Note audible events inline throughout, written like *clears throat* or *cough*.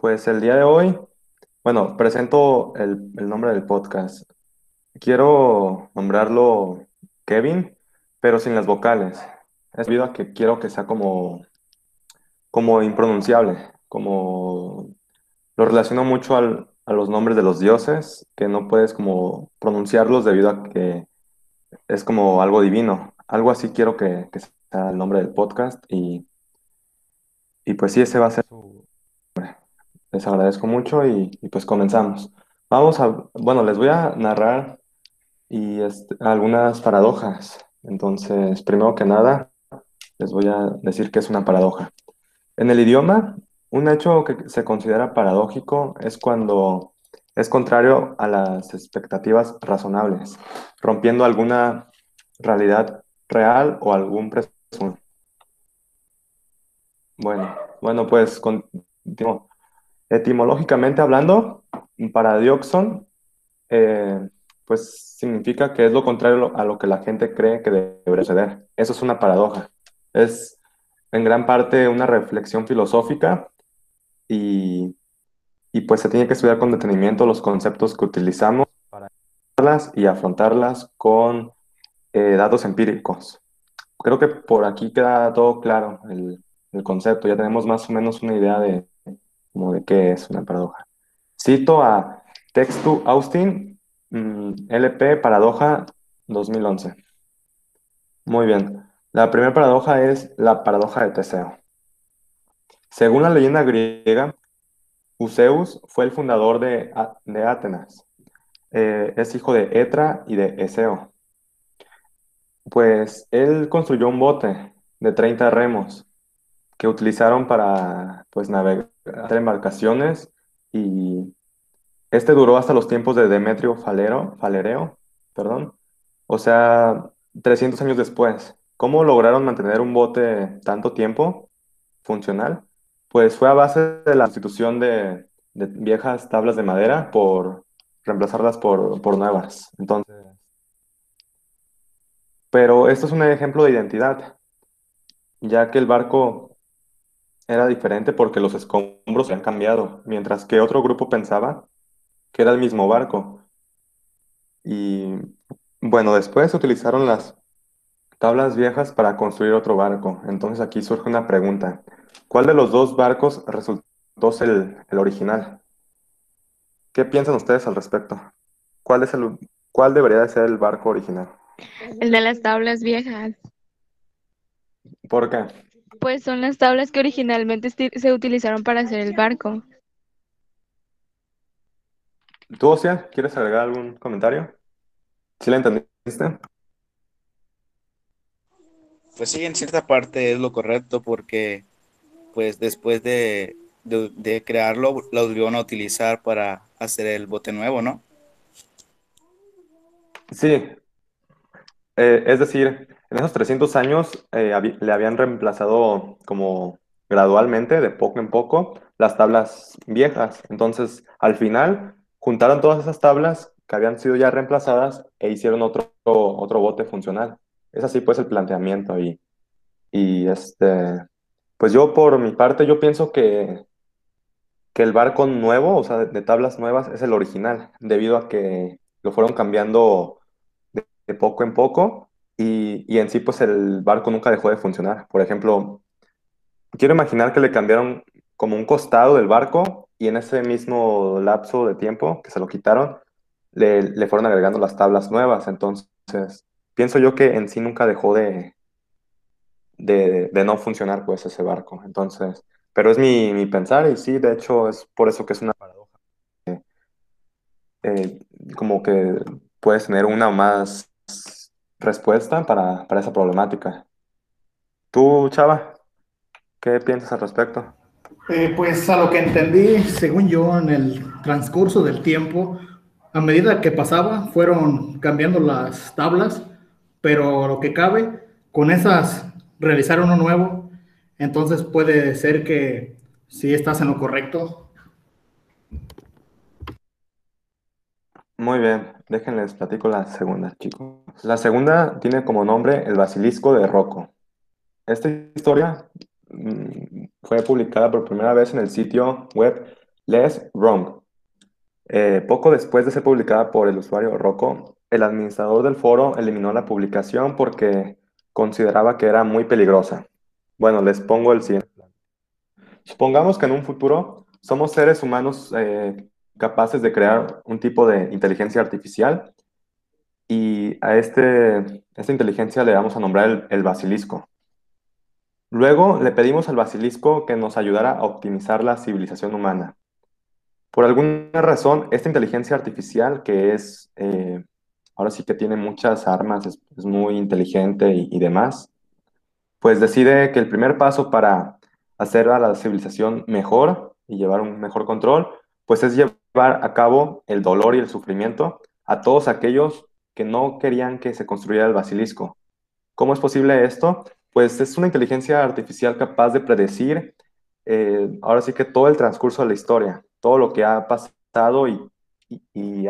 Pues el día de hoy, bueno, presento el, el nombre del podcast. Quiero nombrarlo Kevin, pero sin las vocales. Es debido a que quiero que sea como, como impronunciable, como lo relaciono mucho al- a los nombres de los dioses, que no puedes como pronunciarlos debido a que es como algo divino. Algo así quiero que, que sea el nombre del podcast y, y pues sí, ese va a ser. Les agradezco mucho y, pues comenzamos. Vamos a, bueno, les voy a narrar y este, algunas paradojas. Entonces, primero que nada, les voy a decir que es una paradoja. En el idioma, un hecho que se considera paradójico es cuando es contrario a las expectativas razonables, rompiendo alguna realidad real o algún presunto. Bueno, bueno, pues continuo. Etimológicamente hablando, paradioxon, eh, pues significa que es lo contrario a lo que la gente cree que debería suceder. Eso es una paradoja. Es en gran parte una reflexión filosófica y, y pues se tiene que estudiar con detenimiento los conceptos que utilizamos para y afrontarlas con eh, datos empíricos. Creo que por aquí queda todo claro el concepto. Ya tenemos más o menos una idea de, de qué es una paradoja. Cito a Textu Austin, mm, LP Paradoja 2011. Muy bien. La primera paradoja es la paradoja de Teseo. Según la leyenda griega, Useus fue el fundador de, de Atenas. Eh, es hijo de Etra y de Eseo. Pues él construyó un bote de 30 remos que utilizaron para pues, navegar embarcaciones y este duró hasta los tiempos de Demetrio Falero, Falereo, perdón, o sea, 300 años después. ¿Cómo lograron mantener un bote tanto tiempo funcional? Pues fue a base de la sustitución de, de viejas tablas de madera por reemplazarlas por, por nuevas. Entonces, pero esto es un ejemplo de identidad, ya que el barco era diferente porque los escombros se han cambiado, mientras que otro grupo pensaba que era el mismo barco. Y bueno, después utilizaron las tablas viejas para construir otro barco. Entonces aquí surge una pregunta. ¿Cuál de los dos barcos resultó ser el, el original? ¿Qué piensan ustedes al respecto? ¿Cuál es el, cuál debería de ser el barco original? El de las tablas viejas. ¿Por qué? Pues son las tablas que originalmente se utilizaron para hacer el barco. ¿Tú, Ocia, quieres agregar algún comentario? ¿Sí la entendiste? Pues sí, en cierta parte es lo correcto porque pues después de, de, de crearlo lo volvieron a utilizar para hacer el bote nuevo, ¿no? Sí, Eh, es decir, en esos 300 años eh, le habían reemplazado como gradualmente, de poco en poco, las tablas viejas. Entonces, al final, juntaron todas esas tablas que habían sido ya reemplazadas e hicieron otro, otro bote funcional. Es así pues el planteamiento y, y este, pues yo por mi parte, yo pienso que, que el barco nuevo, o sea, de tablas nuevas, es el original, debido a que lo fueron cambiando poco en poco y, y en sí pues el barco nunca dejó de funcionar. Por ejemplo, quiero imaginar que le cambiaron como un costado del barco y en ese mismo lapso de tiempo que se lo quitaron, le, le fueron agregando las tablas nuevas. Entonces, pienso yo que en sí nunca dejó de, de, de no funcionar pues ese barco. Entonces, pero es mi, mi pensar y sí, de hecho es por eso que es una paradoja. Eh, como que puedes tener una más respuesta para, para esa problemática. Tú, Chava, ¿qué piensas al respecto? Eh, pues a lo que entendí, según yo, en el transcurso del tiempo, a medida que pasaba, fueron cambiando las tablas, pero lo que cabe, con esas realizar uno nuevo, entonces puede ser que si estás en lo correcto. Muy bien, déjenles platico la segunda, chicos. La segunda tiene como nombre El Basilisco de Rocco. Esta historia mm, fue publicada por primera vez en el sitio web Les Wrong. Eh, poco después de ser publicada por el usuario Rocco, el administrador del foro eliminó la publicación porque consideraba que era muy peligrosa. Bueno, les pongo el siguiente. Supongamos que en un futuro somos seres humanos eh, capaces de crear un tipo de inteligencia artificial y a este, esta inteligencia le vamos a nombrar el, basilisco. Luego le pedimos al basilisco que nos ayudara a optimizar la civilización humana. Por alguna razón, esta inteligencia artificial, que es, eh, ahora sí que tiene muchas armas, es, muy inteligente y, y demás, pues decide que el primer paso para hacer a la civilización mejor y llevar un mejor control, pues es llevar a cabo el dolor y el sufrimiento a todos aquellos que no querían que se construyera el basilisco. ¿Cómo es posible esto? Pues es una inteligencia artificial capaz de predecir eh, ahora sí que todo el transcurso de la historia, todo lo que ha pasado y, y-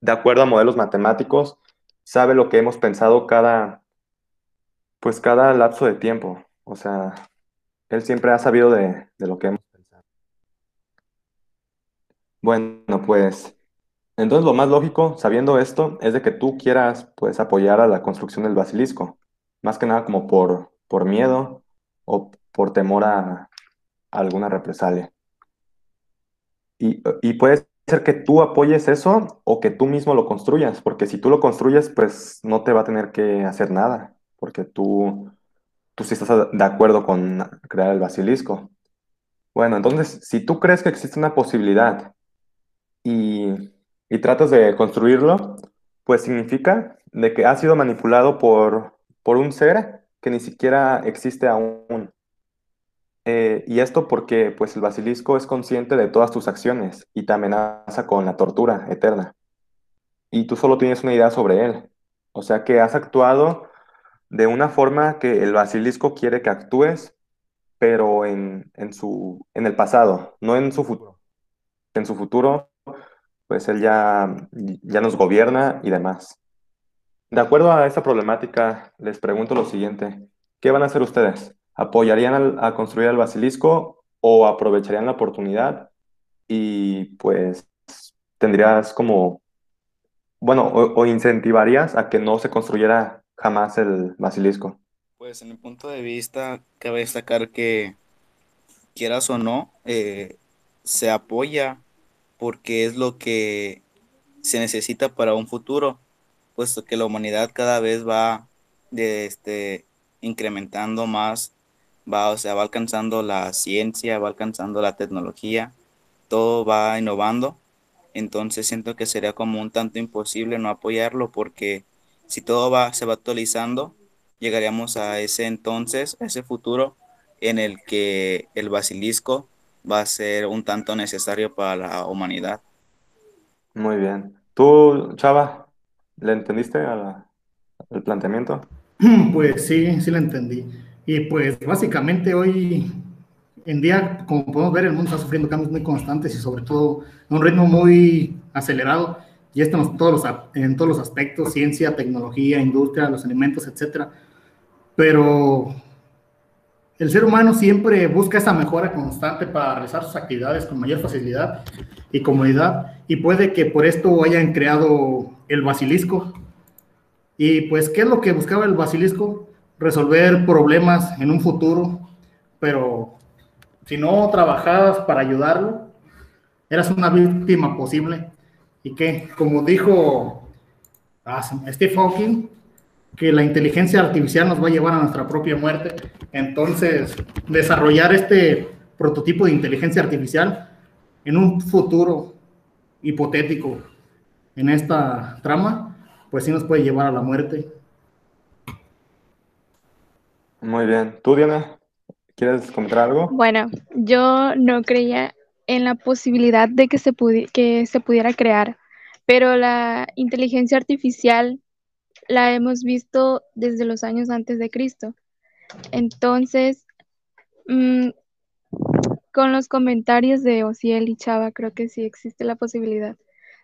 de acuerdo a modelos matemáticos, sabe lo que hemos pensado cada, pues cada lapso de tiempo. O sea, él siempre ha sabido de, de lo que hemos. Bueno, pues entonces lo más lógico, sabiendo esto, es de que tú quieras pues apoyar a la construcción del basilisco, más que nada como por, por miedo o por temor a, alguna represalia. Y, y puede ser que tú apoyes eso o que tú mismo lo construyas, porque si tú lo construyes, pues no te va a tener que hacer nada, porque tú, tú sí estás de acuerdo con crear el basilisco. Bueno, entonces, si tú crees que existe una posibilidad y, y tratas de construirlo, pues significa de que ha sido manipulado por, por un ser que ni siquiera existe aún. Eh, y esto porque pues el basilisco es consciente de todas tus acciones y te amenaza con la tortura eterna. Y tú solo tienes una idea sobre él. O sea que has actuado de una forma que el basilisco quiere que actúes, pero en, en su, en el pasado, no en su futuro. En su futuro, pues él ya, ya nos gobierna y demás. De acuerdo a esta problemática, les pregunto lo siguiente. ¿Qué van a hacer ustedes? ¿Apoyarían al- a construir el basilisco o aprovecharían la oportunidad y pues tendrías como, bueno, o, o incentivarías a que no se construyera jamás el basilisco? Pues en mi punto de vista, cabe destacar que, quieras o no, eh, se apoya porque es lo que se necesita para un futuro, puesto que la humanidad cada vez va de, este, incrementando más, va, o sea, va alcanzando la ciencia, va alcanzando la tecnología, todo va innovando. Entonces siento que sería como un tanto imposible no apoyarlo porque si todo va, se va actualizando, llegaríamos a ese entonces, a ese futuro en el que el basilisco va a ser un tanto necesario para la humanidad. Muy bien. ¿Tú, Chava, le entendiste al planteamiento? *clears throat* Pues sí, sí lo entendí. Y pues básicamente hoy en día, como podemos ver, el mundo está sufriendo cambios muy constantes y sobre todo a un ritmo muy acelerado. Y esto en todos los, en todos los aspectos, ciencia, tecnología, industria, los alimentos, etcétera. Pero el ser humano siempre busca esa mejora constante para realizar sus actividades con mayor facilidad y comodidad. Y puede que por esto hayan creado el basilisco, y pues, ¿qué es lo que buscaba el basilisco? Resolver problemas en un futuro, pero si no trabajabas para ayudarlo, eras una víctima posible. Y que, como dijo ah, Steve Hawking, que la inteligencia artificial nos va a llevar a nuestra propia muerte. Entonces, desarrollar este prototipo de inteligencia artificial en un futuro hipotético en esta trama, pues sí nos puede llevar a la muerte. Muy bien. ¿Tú, Diana, quieres comentar algo? Bueno, yo no creía en la posibilidad de que se pudi- que se pudiera crear, pero la inteligencia artificial la hemos visto desde los años antes de Cristo. Entonces, mm, con los comentarios de Ociel y Chava, creo que sí existe la posibilidad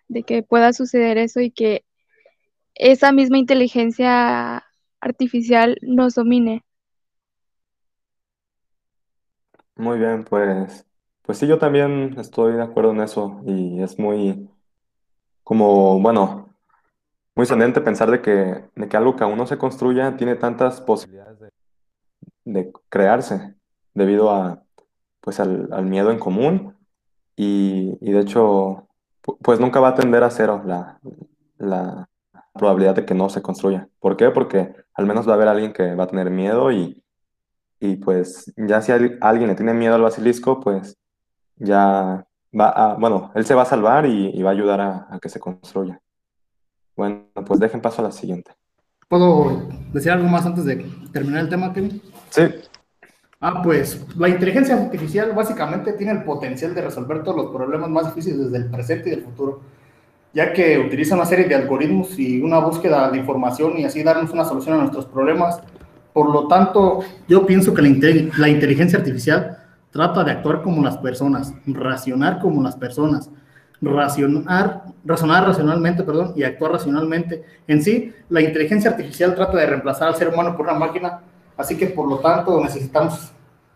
de que pueda suceder eso y que esa misma inteligencia artificial nos domine. Muy bien, pues Pues sí, yo también estoy de acuerdo en eso y es muy, como, bueno, muy sorprendente pensar de que, de que algo que aún no se construya tiene tantas posibilidades de, crearse debido a, pues, al, miedo en común y, y de hecho, pu- pues nunca va a tender a cero la, la probabilidad de que no se construya. ¿Por qué? Porque al menos va a haber alguien que va a tener miedo y, y pues ya si al- alguien le tiene miedo al basilisco, pues ya va a, bueno, él se va a salvar y, va a ayudar a que se construya. Bueno, pues dejen paso a la siguiente. ¿Puedo decir algo más antes de terminar el tema, Kevin? Sí, Ah, pues la inteligencia artificial básicamente tiene el potencial de resolver todos los problemas más difíciles desde el presente y del futuro, ya que utiliza una serie de algoritmos y una búsqueda de información y así darnos una solución a nuestros problemas. Por lo tanto, yo pienso que la, inte- la inteligencia artificial trata de actuar como las personas, racionar como las personas, racionar, razonar racionalmente, perdón, y actuar racionalmente. En sí, la inteligencia artificial trata de reemplazar al ser humano por una máquina Así que, por lo tanto, necesitamos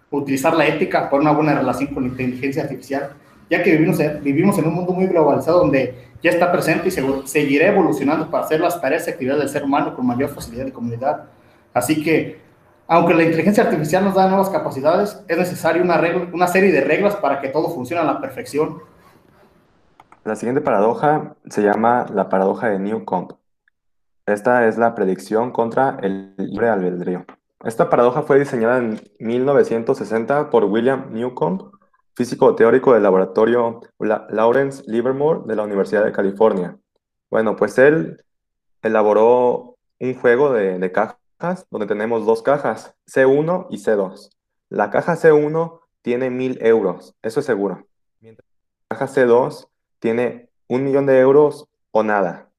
utilizar la ética para una buena relación con la inteligencia artificial, ya que vivimos vivimos en un mundo muy globalizado donde ya está presente y se, seguirá evolucionando para hacer las tareas y actividades del ser humano con mayor facilidad y comunidad. Así que, aunque la inteligencia artificial nos da nuevas capacidades, es necesaria una, regla, una serie de reglas para que todo funcione a la perfección. La siguiente paradoja se llama la paradoja de Newcomb. Esta es la predicción contra el libre albedrío. Esta paradoja fue diseñada en 1960 por William Newcomb, físico teórico del laboratorio La- Lawrence Livermore de la Universidad de California. Bueno, pues él elaboró un juego de, cajas donde tenemos dos cajas, C1 y C2. La caja C1 tiene mil euros, eso es seguro. Mientras la caja C2 tiene un millón de euros o nada.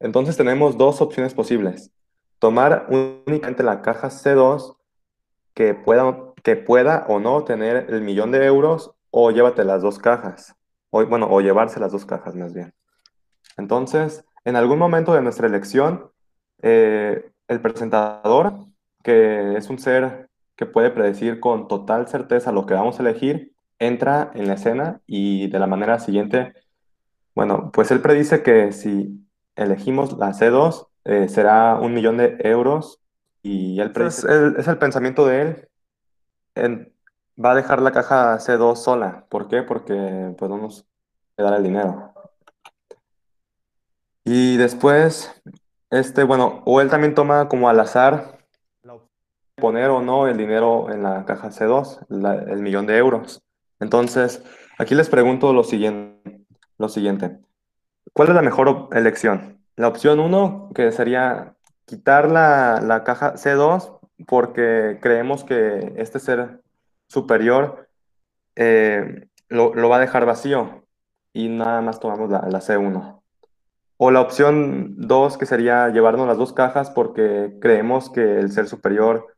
Entonces tenemos dos opciones posibles tomar únicamente la caja C2 que pueda, que pueda o no tener el millón de euros o llévate las dos cajas. O, bueno, o llevarse las dos cajas más bien. Entonces, en algún momento de nuestra elección, eh, el presentador, que es un ser que puede predecir con total certeza lo que vamos a elegir, entra en la escena y de la manera siguiente, bueno, pues él predice que si elegimos la C2, eh, será un millón de euros y él es el, es el pensamiento de él. Va a dejar la caja C2 sola. ¿Por qué? Porque pues no nos dar el dinero. Y después, este, bueno, o él también toma como al azar poner o no el dinero en la caja C2, la- el millón de euros. Entonces, aquí les pregunto lo siguiente, lo siguiente. ¿Cuál es la mejor elección? La opción 1, que sería quitar la, la caja C2 porque creemos que este ser superior eh, lo, lo va a dejar vacío y nada más tomamos la, la C1. O la opción 2, que sería llevarnos las dos cajas porque creemos que el ser superior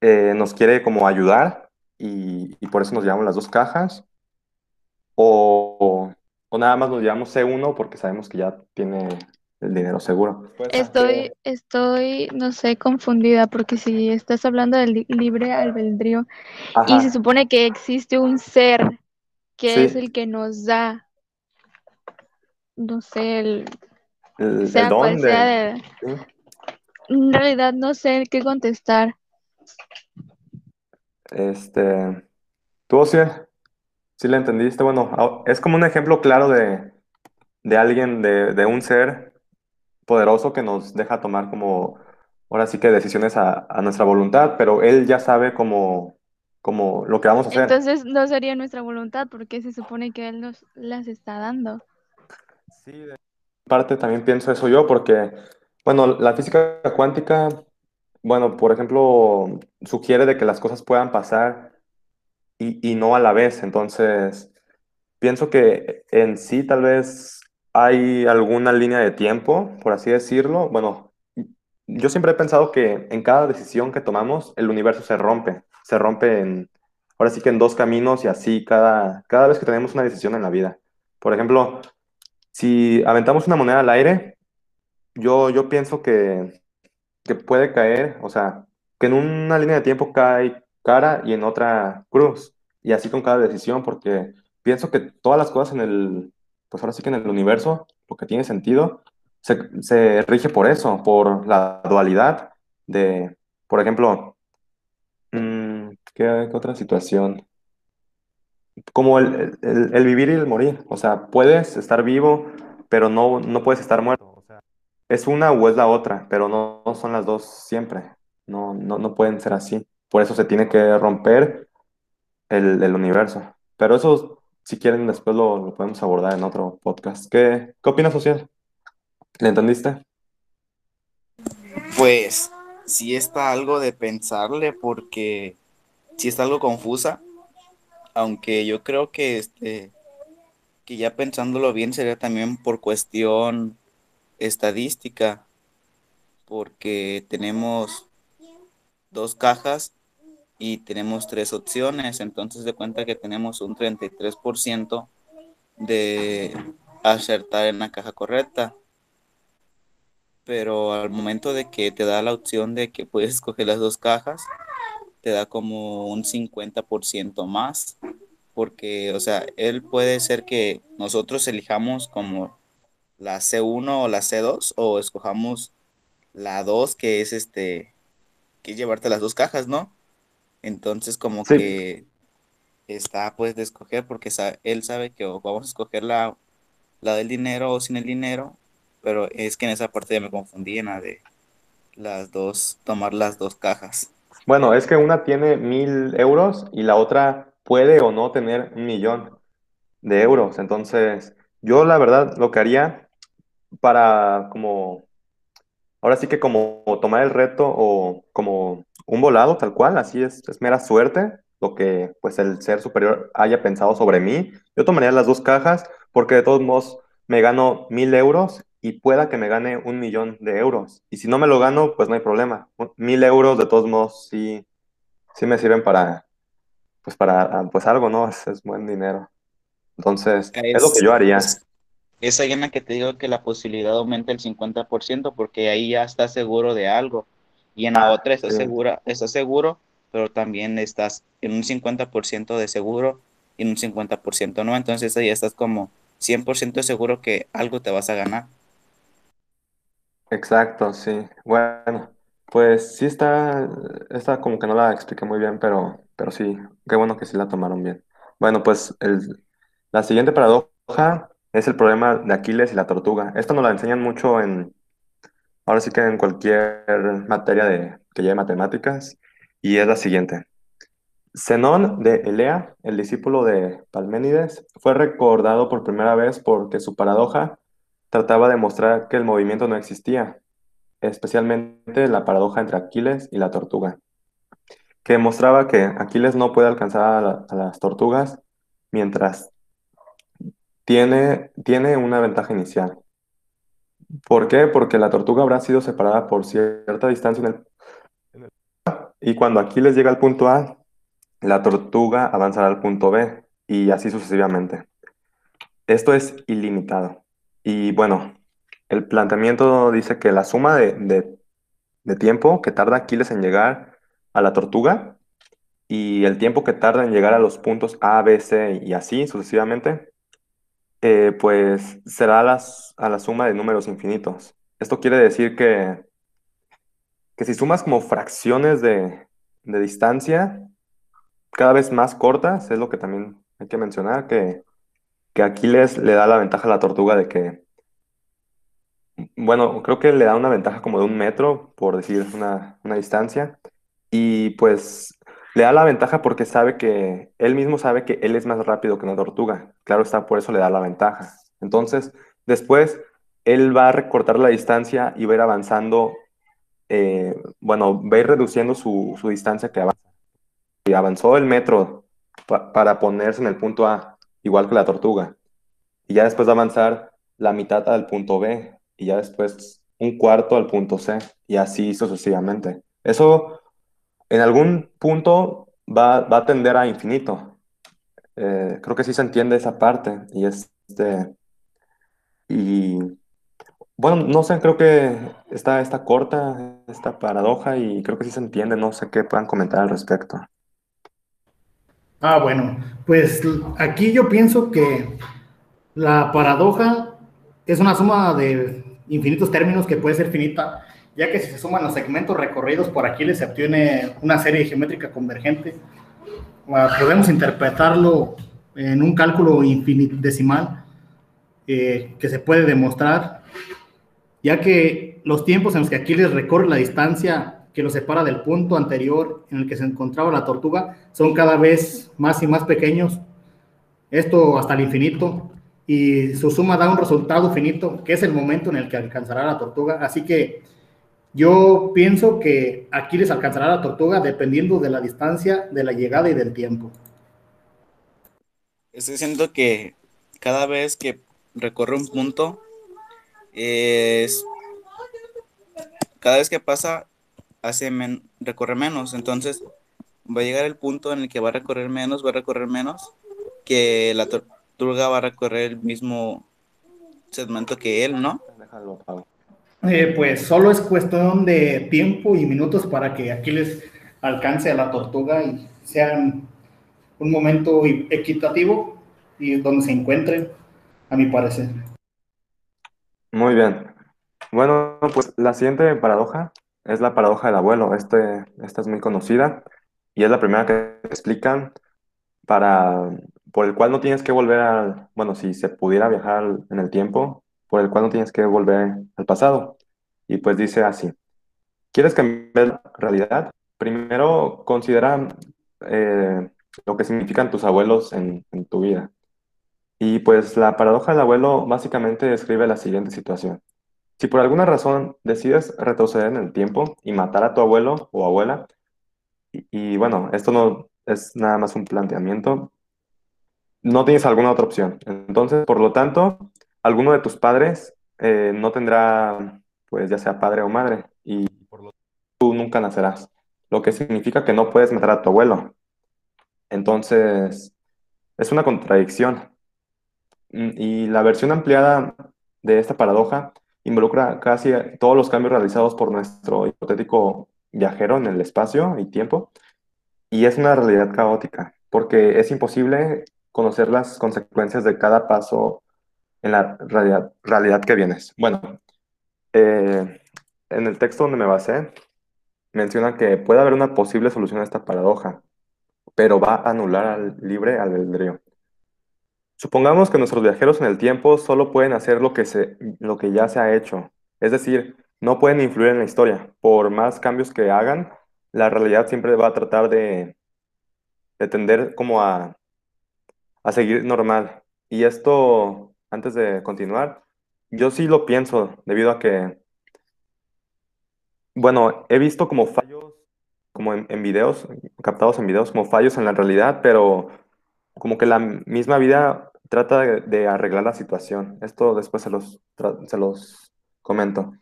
eh, nos quiere como ayudar y, y por eso nos llevamos las dos cajas. O, o nada más nos llevamos C1 porque sabemos que ya tiene el dinero seguro. Estoy, estoy, no sé, confundida porque si estás hablando del li- libre albedrío y se supone que existe un ser que sí, es el que nos da, no sé, el, el, el sea cual don sea de... sí. en realidad no sé qué contestar. Este, tú, sí, sí le entendiste. Bueno, es como un ejemplo claro de, de alguien, de, de un ser poderoso que nos deja tomar como, ahora sí que decisiones a, a nuestra voluntad, pero él ya sabe como, como lo que vamos a hacer. Entonces no sería nuestra voluntad porque se supone que él nos las está dando. Sí, de parte también pienso eso yo, porque, bueno, la física cuántica, bueno, por ejemplo, sugiere de que las cosas puedan pasar y, no a la vez. Entonces, pienso que en sí tal vez hay alguna línea de tiempo, por así decirlo. Bueno, yo siempre he pensado que en cada decisión que tomamos, el universo se rompe. Se rompe en, ahora sí que en dos caminos y así cada, cada vez que tenemos una decisión en la vida. Por ejemplo, si aventamos una moneda al aire, yo, yo pienso que, que puede caer, o sea, que en una línea de tiempo cae cara y en otra cruz. Y así con cada decisión, porque pienso que todas las cosas en el, pues ahora sí que en el universo, lo que tiene sentido, se, rige por eso, por la dualidad de, por ejemplo, mm, ¿qué, otra situación? Como el, el- vivir y el morir, o sea, puedes estar vivo, pero no, no puedes estar muerto. Es una o es la otra, pero no, no son las dos siempre. No, no, no pueden ser así. Por eso se tiene que romper el, universo. Pero eso, si quieren, después lo, lo podemos abordar en otro podcast. ¿Qué, qué opinas, social? ¿Le entendiste? Pues sí está algo de pensarle porque sí está algo confusa, aunque yo creo que este que ya pensándolo bien sería también por cuestión estadística, porque tenemos dos cajas y tenemos tres opciones, entonces de cuenta que tenemos un 33% de acertar en la caja correcta. Pero al momento de que te da la opción de que puedes escoger las dos cajas, te da como un 50% más, porque, o sea, él puede ser que nosotros elijamos como la C1 o la C2 o escojamos la 2 que es este, que es llevarte las dos cajas, ¿no? Entonces como Sí. que está pues de escoger porque él sabe que vamos a escoger la, la del dinero o sin el dinero, pero es que en esa parte ya me confundí en la de las dos, tomar las dos cajas. Bueno, es que una tiene mil euros y la otra puede o no tener un millón de euros. Entonces, yo la verdad lo que haría para como, ahora sí que como tomar el reto o como un volado tal cual, así es, es mera suerte, lo que pues el ser superior haya pensado sobre mí. Yo tomaría las dos cajas porque de todos modos me gano mil euros y pueda que me gane un millón de euros. Y si no me lo gano, pues no hay problema. Mil euros de todos modos sí, sí me sirven para, pues para, ah, pues algo, ¿no? Es, es buen dinero. Entonces, es lo que yo haría. es, es ahí en la que te digo que la posibilidad aumenta el 50% porque ahí ya estás seguro de algo y en la Ah, otra estás sí. segura, estás seguro, pero también estás en un 50% de seguro y en un 50% no, entonces ahí estás como 100% seguro que algo te vas a ganar. Exacto, sí. Bueno, pues sí está, esta como que no la expliqué muy bien, pero, pero sí, qué bueno que sí la tomaron bien. Bueno, pues el, la siguiente paradoja es el problema de Aquiles y la tortuga. Esto nos la enseñan mucho en, ahora sí que en cualquier materia de, que lleve matemáticas, y es la siguiente. Zenón de Elea, el discípulo de Parménides, fue recordado por primera vez porque su paradoja trataba de mostrar que el movimiento no existía, especialmente la paradoja entre Aquiles y la tortuga, que demostraba que Aquiles no puede alcanzar a las tortugas mientras tiene, tiene una ventaja inicial. ¿Por qué? Porque la tortuga habrá sido separada por cierta distancia en el, y cuando Aquiles llega al punto A, la tortuga avanzará al punto B y así sucesivamente. Esto es ilimitado. Y bueno, el planteamiento dice que la suma de- de tiempo que tarda Aquiles en llegar a la tortuga y el tiempo que tarda en llegar a los puntos A, B, C y así sucesivamente, eh, pues será a la suma de números infinitos. Esto quiere decir que, que si sumas como fracciones de, de distancia cada vez más cortas, es lo que también hay que mencionar, que, que Aquiles le da la ventaja a la tortuga de que Bueno, creo que le da una ventaja como de un metro, por decir una, una distancia. Y pues le da la ventaja porque sabe que él mismo sabe que él es más rápido que una tortuga. Claro está, por eso le da la ventaja. Entonces, después, él va a recortar la distancia y va a ir avanzando, eh, bueno, va a ir reduciendo su, su distancia que avanza. Y avanzó el metro pa- para ponerse en el punto A, igual que la tortuga. Y ya después va a avanzar la mitad al punto B y ya después un cuarto al punto C y así sucesivamente. Eso en algún punto va, va a tender a infinito. Eh, creo que sí se entiende esa parte y este y bueno, no sé, creo que está, está corta esta paradoja y creo que sí se entiende, no sé qué puedan comentar al respecto. Ah, bueno, pues aquí yo pienso que la paradoja es una suma de infinitos términos que puede ser finita, ya que si se suman los segmentos recorridos por aquí se obtiene una serie geométrica convergente. Ah, podemos interpretarlo en un cálculo infinitesimal eh, que se puede demostrar, ya que los tiempos en los que Aquiles recorre la distancia que lo separa del punto anterior en el que se encontraba la tortuga son cada vez más y más pequeños, esto hasta el infinito, y su suma da un resultado finito, que es el momento en el que alcanzará la tortuga. Así que yo pienso que Aquiles alcanzará la tortuga dependiendo de la distancia, de la llegada y del tiempo. Estoy diciendo que cada vez que recorre un punto, es cada vez que pasa hace recorre menos. Entonces va a llegar el punto en el que va a recorrer menos, va a recorrer menos, que la tortuga va a recorrer el mismo segmento que él, ¿no? Eh, pues solo es cuestión de tiempo y minutos para que Aquiles alcance a la tortuga y sean un momento equitativo y donde se encuentren, a mi parecer. Muy bien. Bueno, pues la siguiente paradoja es la paradoja del abuelo. Este, esta es muy conocida y es la primera que explican para, por el cual no tienes que volver al, bueno, si se pudiera viajar en el tiempo, por el cual no tienes que volver al pasado. Y pues dice así, ¿quieres cambiar la realidad? Primero considera eh, lo que significan tus abuelos en, en tu vida. Y pues la paradoja del abuelo básicamente describe la siguiente situación. Si por alguna razón decides retroceder en el tiempo y matar a tu abuelo o abuela, y, bueno, esto no es nada más un planteamiento, no tienes alguna otra opción. Entonces, por lo tanto, alguno de tus padres eh, no tendrá, pues ya sea padre o madre, y por lo tú nunca nacerás, lo que significa que no puedes matar a tu abuelo. Entonces, es una contradicción. Mm, y la versión ampliada de esta paradoja involucra casi todos los cambios realizados por nuestro hipotético viajero en el espacio y tiempo, y es una realidad caótica, porque es imposible conocer las consecuencias de cada paso en la realidad, realidad que vienes. Bueno, eh, en el texto donde me basé, menciona que puede haber una posible solución a esta paradoja, pero va a anular al libre albedrío. Supongamos que nuestros viajeros en el tiempo solo pueden hacer lo que, se, lo que ya se ha hecho, es decir, no pueden influir en la historia. Por más cambios que hagan, la realidad siempre va a tratar de, de tender como a, a seguir normal. Y esto, antes de continuar, yo sí lo pienso debido a que, bueno, he visto como fallos, como en, videos, captados en videos, como fallos en la realidad, pero como que la misma vida trata de, arreglar la situación. Esto después se los, se los comento.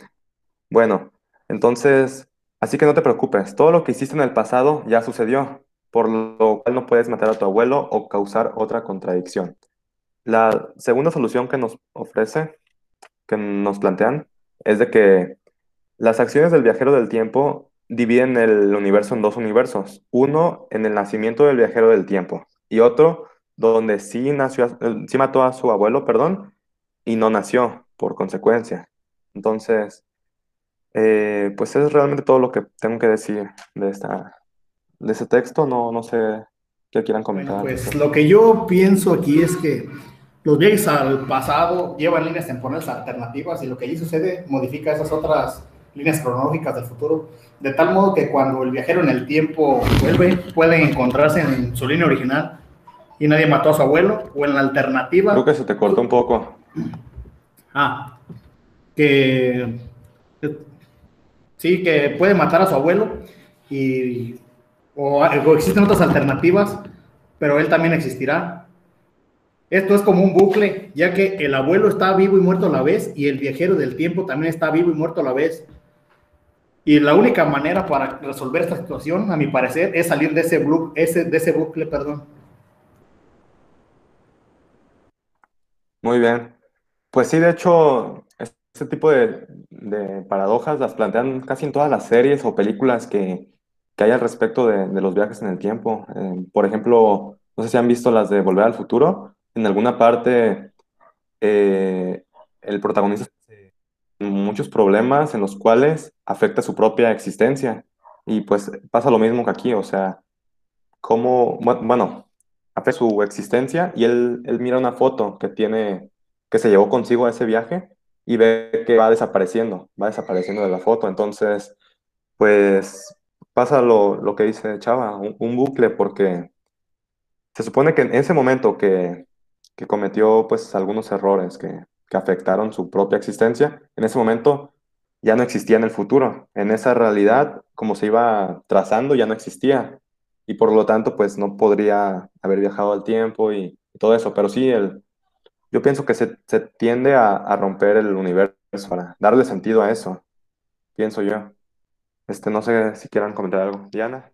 Bueno, entonces, así que no te preocupes, todo lo que hiciste en el pasado ya sucedió, por lo cual no puedes matar a tu abuelo o causar otra contradicción. La segunda solución que nos ofrece, que nos plantean, es de que las acciones del viajero del tiempo dividen el universo en dos universos. Uno en el nacimiento del viajero del tiempo y otro donde sí, nació, eh, sí mató a su abuelo, perdón, y no nació por consecuencia. Entonces, eh, pues es realmente todo lo que tengo que decir de, esta, de ese texto. No, no sé qué quieran comentar. pues lo que yo pienso aquí es que los viajes al pasado llevan líneas temporales alternativas y lo que allí sucede modifica esas otras líneas cronológicas del futuro, de tal modo que cuando el viajero en el tiempo vuelve, pueden encontrarse en su línea original y nadie mató a su abuelo, o en la alternativa. Creo que se te cortó un poco. Ah, que sí, que puede matar a su abuelo y o, existen otras alternativas, pero él también existirá. Esto es como un bucle, ya que el abuelo está vivo y muerto a la vez y el viajero del tiempo también está vivo y muerto a la vez. Y la única manera para resolver esta situación, a mi parecer, es salir de ese, ese, de ese bucle, perdón. Muy bien. Pues sí, de hecho, este tipo de, paradojas las plantean casi en todas las series o películas que, que hay al respecto de, los viajes en el tiempo. Eh, por ejemplo, No sé si han visto las de Volver al Futuro. En alguna parte, eh, el protagonista tiene muchos problemas en los cuales afecta su propia existencia. Y pues pasa lo mismo que aquí, o sea, cómo, bu- bueno, afecta su existencia y él, él mira una foto que tiene, que se llevó consigo a ese viaje y ve que va desapareciendo, va desapareciendo de la foto. Entonces, pues pasa lo, lo que dice Chava, un, un bucle, porque se supone que en ese momento que, que cometió pues algunos errores que, que afectaron su propia existencia, en ese momento ya no existía en el futuro. En esa realidad, como se iba trazando, ya no existía. Y por lo tanto, pues no podría haber viajado al tiempo y, todo eso. Pero sí, el, yo pienso que se, se tiende a, romper el universo para darle sentido a eso, pienso yo. Este, no sé si quieran comentar algo. Diana.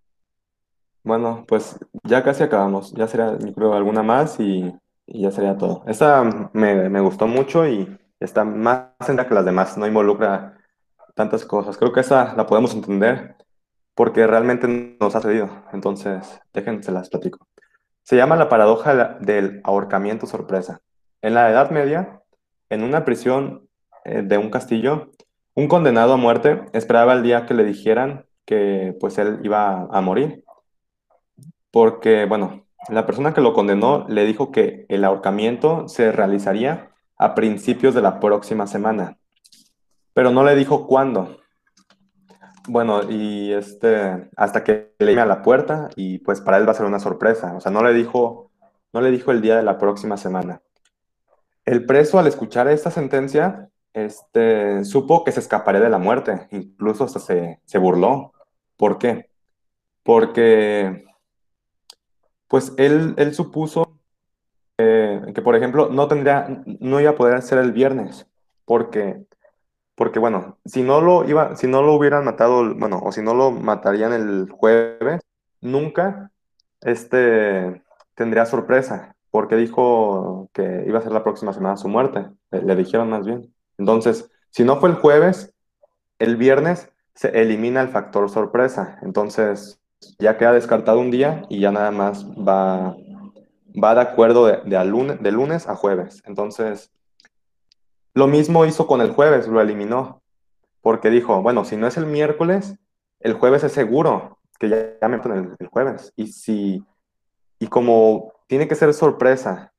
Bueno, pues ya casi acabamos. Ya yo creo, alguna más y, y ya sería todo. Esta me, me gustó mucho y está más en que las demás. No involucra tantas cosas. Creo que esa la podemos entender porque realmente nos ha sucedido. Entonces, déjense las platico. Se llama la paradoja del ahorcamiento sorpresa. En la Edad Media, en una prisión eh, de un castillo, un condenado a muerte esperaba el día que le dijeran que pues él iba a morir porque, bueno, la persona que lo condenó le dijo que el ahorcamiento se realizaría a principios de la próxima semana, pero no le dijo cuándo. Bueno, y este, hasta que le llame a la puerta y pues para él va a ser una sorpresa, o sea, no le dijo, no le dijo el día de la próxima semana. El preso al escuchar esta sentencia, este, supo que se escaparía de la muerte, incluso hasta se, se burló. ¿Por qué? Porque pues él, él supuso que, por ejemplo, no tendría, no iba a poder hacer el viernes, porque, porque bueno, si no lo iba, si no lo hubieran matado, bueno, o si no lo matarían el jueves, nunca este tendría sorpresa, porque dijo que iba a ser la próxima semana su muerte, le dijeron más bien. Entonces, si no fue el jueves, el viernes se elimina el factor sorpresa, entonces ya queda descartado un día y ya nada más va va de acuerdo de, de, lunes, de lunes a jueves. Entonces, lo mismo hizo con el jueves, lo eliminó, porque dijo, bueno, si no es el miércoles, el jueves es seguro que ya, ya me el, el jueves. Y si, y como tiene que ser sorpresa,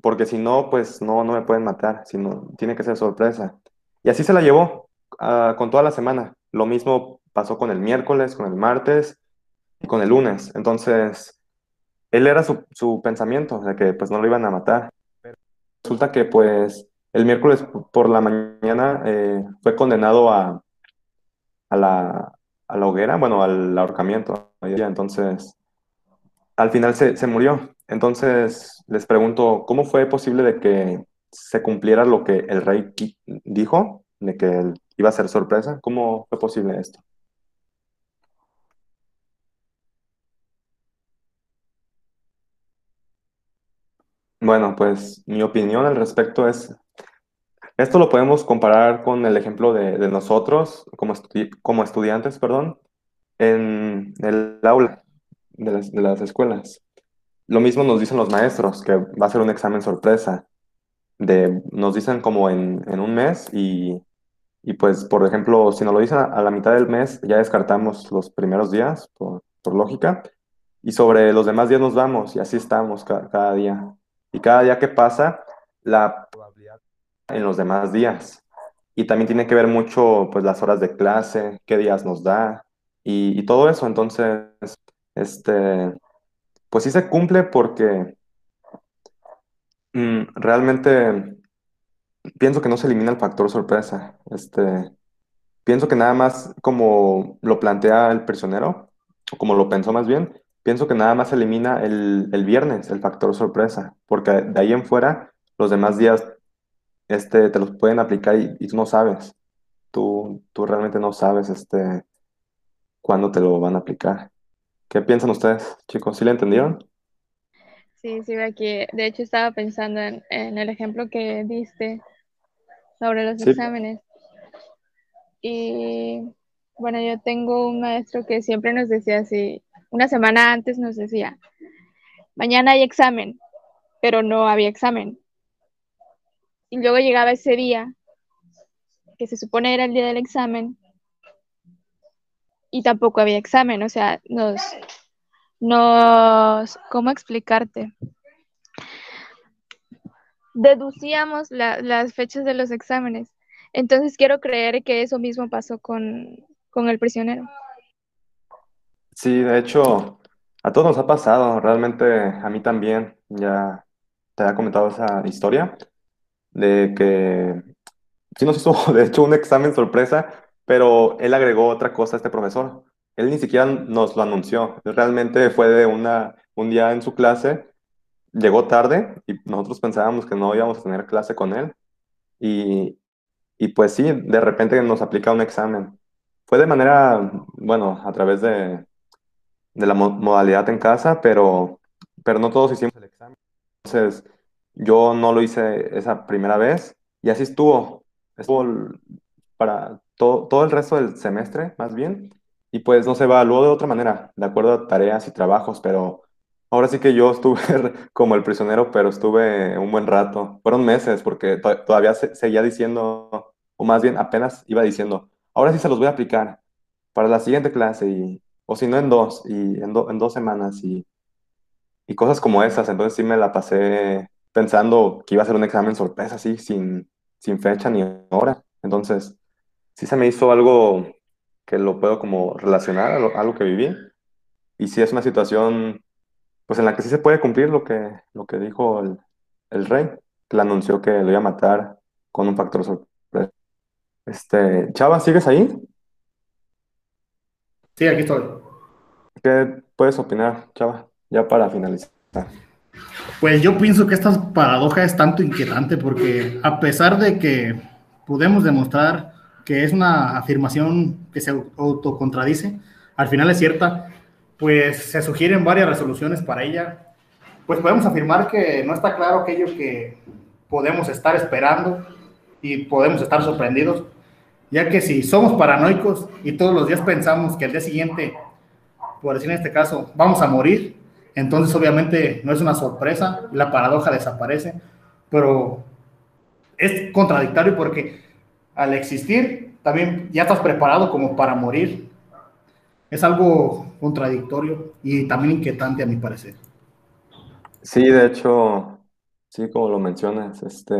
porque si no, pues no, no me pueden matar, sino tiene que ser sorpresa. Y así se la llevó uh, con toda la semana. Lo mismo pasó con el miércoles, con el martes con el lunes. Entonces, él era su, su, pensamiento, de que pues no lo iban a matar. Pero resulta que pues el miércoles por la mañana eh, fue condenado a, a, la, a, la, hoguera, bueno, al ahorcamiento. Entonces, al final se, se, murió. Entonces, les pregunto, ¿cómo fue posible de que se cumpliera lo que el rey dijo, de que iba a ser sorpresa? ¿Cómo fue posible esto? Bueno, pues mi opinión al respecto es, esto lo podemos comparar con el ejemplo de, nosotros como, como, estudiantes, perdón, en el aula de las, de las, escuelas. Lo mismo nos dicen los maestros, que va a ser un examen sorpresa. Nos dicen como en, en un mes y, y, pues, por ejemplo, si nos lo dicen a, la mitad del mes, ya descartamos los primeros días, por, por lógica, y sobre los demás días nos vamos y así estamos cada día. Y cada día que pasa, la probabilidad en los demás días. Y también tiene que ver mucho, pues, las horas de clase, qué días nos da y, todo eso. Entonces, este, pues sí se cumple porque mm, realmente pienso que no se elimina el factor sorpresa. Este, pienso que nada más como lo plantea el prisionero, o como lo pensó más bien, pienso que nada más elimina el, el, viernes, el factor sorpresa, porque de ahí en fuera, los demás días este, te los pueden aplicar y, y tú no sabes. Tú, tú realmente no sabes este, cuándo te lo van a aplicar. ¿Qué piensan ustedes, chicos? ¿Sí le entendieron? Sí, sí, aquí. De hecho, estaba pensando en, en el ejemplo que diste sobre los Sí. exámenes. Y bueno, yo tengo un maestro que siempre nos decía así, una semana antes nos decía, mañana hay examen, pero no había examen. Y luego llegaba ese día, que se supone era el día del examen, y tampoco había examen, o sea, nos, nos, ¿cómo explicarte? Deducíamos la- las fechas de los exámenes. Entonces quiero creer que eso mismo pasó con, con el prisionero. Sí, de hecho, a todos nos ha pasado, realmente a mí también, ya te había comentado esa historia de que sí nos hizo, *laughs* de hecho, un examen sorpresa, pero él agregó otra cosa a este profesor. Él ni siquiera nos lo anunció, realmente fue de una, un día en su clase, llegó tarde y nosotros pensábamos que no íbamos a tener clase con él y, y pues sí, de repente nos aplica un examen. Fue de manera, bueno, a través de de la mo- modalidad en casa, pero, pero no todos hicimos el examen. Entonces, yo no lo hice esa primera vez y así estuvo. Estuvo para todo, todo el resto del semestre, más bien. Y pues no se evaluó de otra manera, de acuerdo a tareas y trabajos, pero ahora sí que yo estuve *laughs* como el prisionero, pero estuve un buen rato. Fueron meses porque to- todavía se- seguía diciendo, o más bien apenas iba diciendo, ahora sí se los voy a aplicar para la siguiente clase y, o si no en dos, y en, do- en dos semanas y, y cosas como esas. Entonces sí me la pasé pensando que iba a ser un examen sorpresa, así, sin, sin fecha ni hora. Entonces sí se me hizo algo que lo puedo como relacionar a lo- algo que viví. Y sí es una situación, pues en la que sí se puede cumplir lo que, lo que dijo el, el rey, que le anunció que lo iba a matar con un factor sorpresa. Este, Chava, ¿sigues ahí? Sí, aquí estoy. ¿Qué puedes opinar, Chava? Ya para finalizar. Pues yo pienso que esta paradoja es tanto inquietante porque a pesar de que podemos demostrar que es una afirmación que se autocontradice, al final es cierta, pues se sugieren varias resoluciones para ella. Pues podemos afirmar que no está claro aquello que podemos estar esperando y podemos estar sorprendidos, ya que si somos paranoicos y todos los días pensamos que el día siguiente, por decir en este caso, vamos a morir, entonces obviamente no es una sorpresa, la paradoja desaparece, pero es contradictorio porque al existir también ya estás preparado como para morir. Es algo contradictorio y también inquietante a mi parecer. Sí, de hecho, sí, como lo mencionas, este,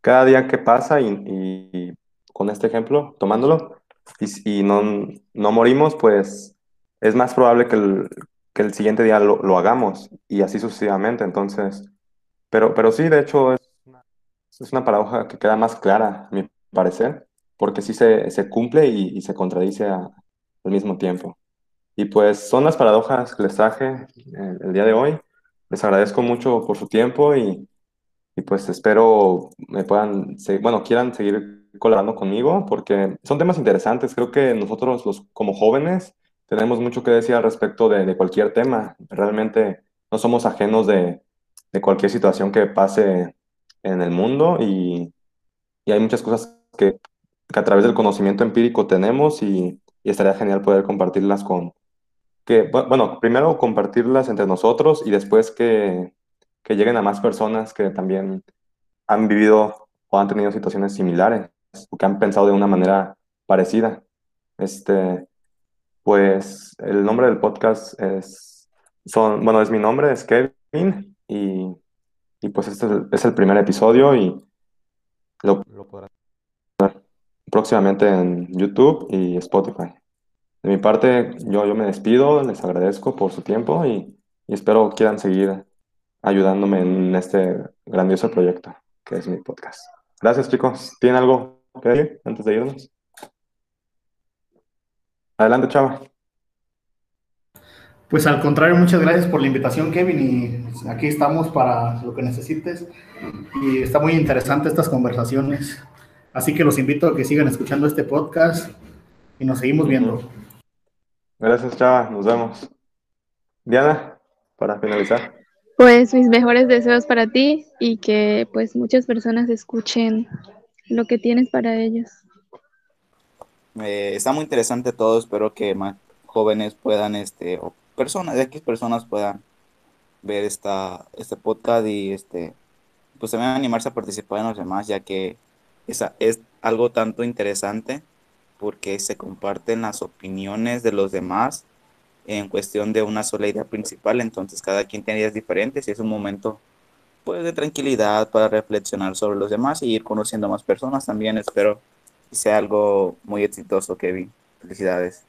cada día que pasa y, y con este ejemplo, tomándolo, y, y no, no morimos, pues es más probable que el, que el siguiente día lo, lo hagamos y así sucesivamente. Entonces, pero, pero sí, de hecho, es una, es una paradoja que queda más clara, a mi parecer, porque sí se, se cumple y, y se contradice a- al mismo tiempo. Y pues son las paradojas que les traje el, el día de hoy. Les agradezco mucho por su tiempo y, y pues espero me puedan, bueno, quieran seguir colaborando conmigo porque son temas interesantes. Creo que nosotros los, como jóvenes tenemos mucho que decir al respecto de, cualquier tema. Realmente no somos ajenos de, cualquier situación que pase en el mundo y, y hay muchas cosas que, a través del conocimiento empírico tenemos y, y estaría genial poder compartirlas con, que, bu- bueno, primero compartirlas entre nosotros y después que, que lleguen a más personas que también han vivido o han tenido situaciones similares o que han pensado de una manera parecida. Este, pues el nombre del podcast es, son, bueno, es mi nombre, es Kevin y, y pues este es el, es el primer episodio y lo, lo podrán ver próximamente en YouTube y Spotify. De mi parte, yo, yo me despido, les agradezco por su tiempo y, y espero quieran seguir ayudándome en este grandioso proyecto que es mi podcast. Gracias, chicos. ¿Tienen algo que decir antes de irnos? Adelante, Chava. Pues al contrario, muchas gracias por la invitación, Kevin, y aquí estamos para lo que necesites. Y está muy interesante estas conversaciones. Así que los invito a que sigan escuchando este podcast y nos seguimos viendo. Gracias, Chava. Nos vemos. Diana, para finalizar. Pues mis mejores deseos para ti y que pues muchas personas escuchen lo que tienes para ellos. Eh, está muy interesante todo, espero que más jóvenes puedan, este, o personas, X personas puedan ver esta, este podcast y este, pues también animarse a participar en los demás, ya que esa es algo tanto interesante porque se comparten las opiniones de los demás en cuestión de una sola idea principal, entonces cada quien tiene ideas diferentes y es un momento pues de tranquilidad para reflexionar sobre los demás y ir conociendo más personas también, espero que sea algo muy exitoso, Kevin. Felicidades.